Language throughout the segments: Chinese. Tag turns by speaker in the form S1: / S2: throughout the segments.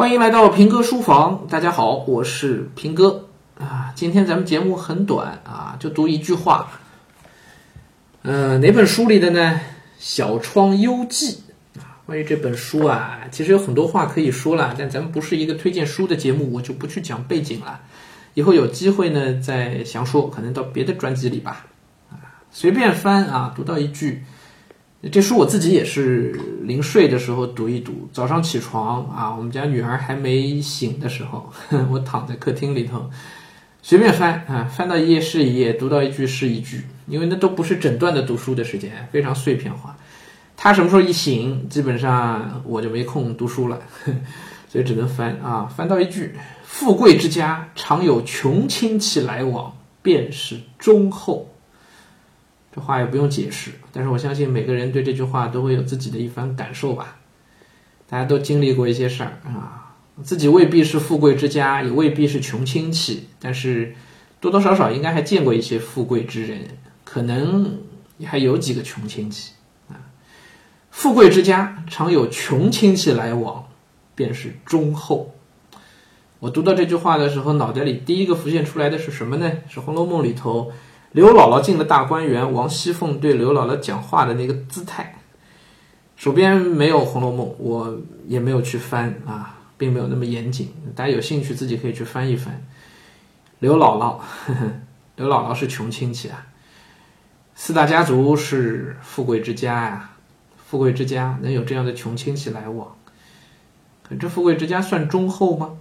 S1: 欢迎来到平哥书房，大家好，我是平哥啊。今天咱们节目很短啊，就读一句话。呃，哪本书里的呢？《小窗幽记》啊。关于这本书啊，其实有很多话可以说了，但咱们不是一个推荐书的节目，我就不去讲背景了。以后有机会呢再详说，可能到别的专辑里吧。啊，随便翻啊，读到一句。这书我自己也是临睡的时候读一读，早上起床啊，我们家女儿还没醒的时候，我躺在客厅里头，随便翻啊，翻到一页是一页，读到一句是一句，因为那都不是整段的读书的时间，非常碎片化。他什么时候一醒，基本上我就没空读书了，所以只能翻啊，翻到一句：富贵之家常有穷亲戚来往，便是忠厚。这话也不用解释，但是我相信每个人对这句话都会有自己的一番感受吧。大家都经历过一些事儿啊，自己未必是富贵之家，也未必是穷亲戚，但是多多少少应该还见过一些富贵之人，可能还有几个穷亲戚啊。富贵之家常有穷亲戚来往，便是忠厚。我读到这句话的时候，脑袋里第一个浮现出来的是什么呢？是《红楼梦》里头。刘姥姥进了大观园，王熙凤对刘姥姥讲话的那个姿态。手边没有《红楼梦》，我也没有去翻啊，并没有那么严谨。大家有兴趣自己可以去翻一翻。刘姥姥，呵 呵刘姥姥是穷亲戚啊。四大家族是富贵之家呀，富贵之家能有这样的穷亲戚来往，可这富贵之家算忠厚吗？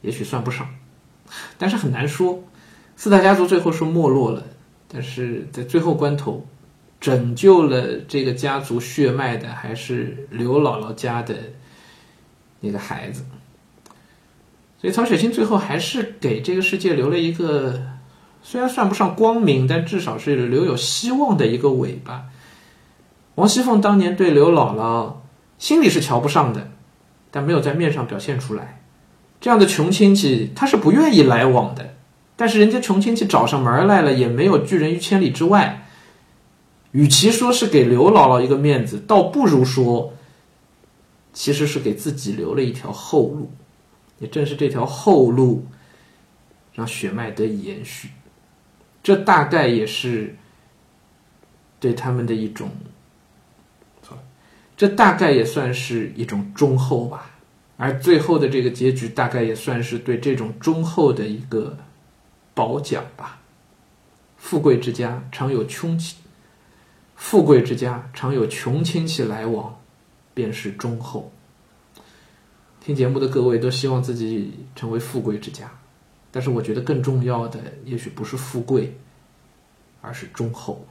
S1: 也许算不上，但是很难说。四大家族最后是没落了，但是在最后关头，拯救了这个家族血脉的还是刘姥姥家的那个孩子。所以曹雪芹最后还是给这个世界留了一个，虽然算不上光明，但至少是留有希望的一个尾巴。王熙凤当年对刘姥姥心里是瞧不上的，但没有在面上表现出来。这样的穷亲戚，他是不愿意来往的。但是人家穷亲戚找上门来了，也没有拒人于千里之外。与其说是给刘姥姥一个面子，倒不如说，其实是给自己留了一条后路。也正是这条后路，让血脉得以延续。这大概也是对他们的一种，错了，这大概也算是一种忠厚吧。而最后的这个结局，大概也算是对这种忠厚的一个。褒奖吧，富贵之家常有穷亲，富贵之家常有穷亲戚来往，便是忠厚。听节目的各位都希望自己成为富贵之家，但是我觉得更重要的，也许不是富贵，而是忠厚。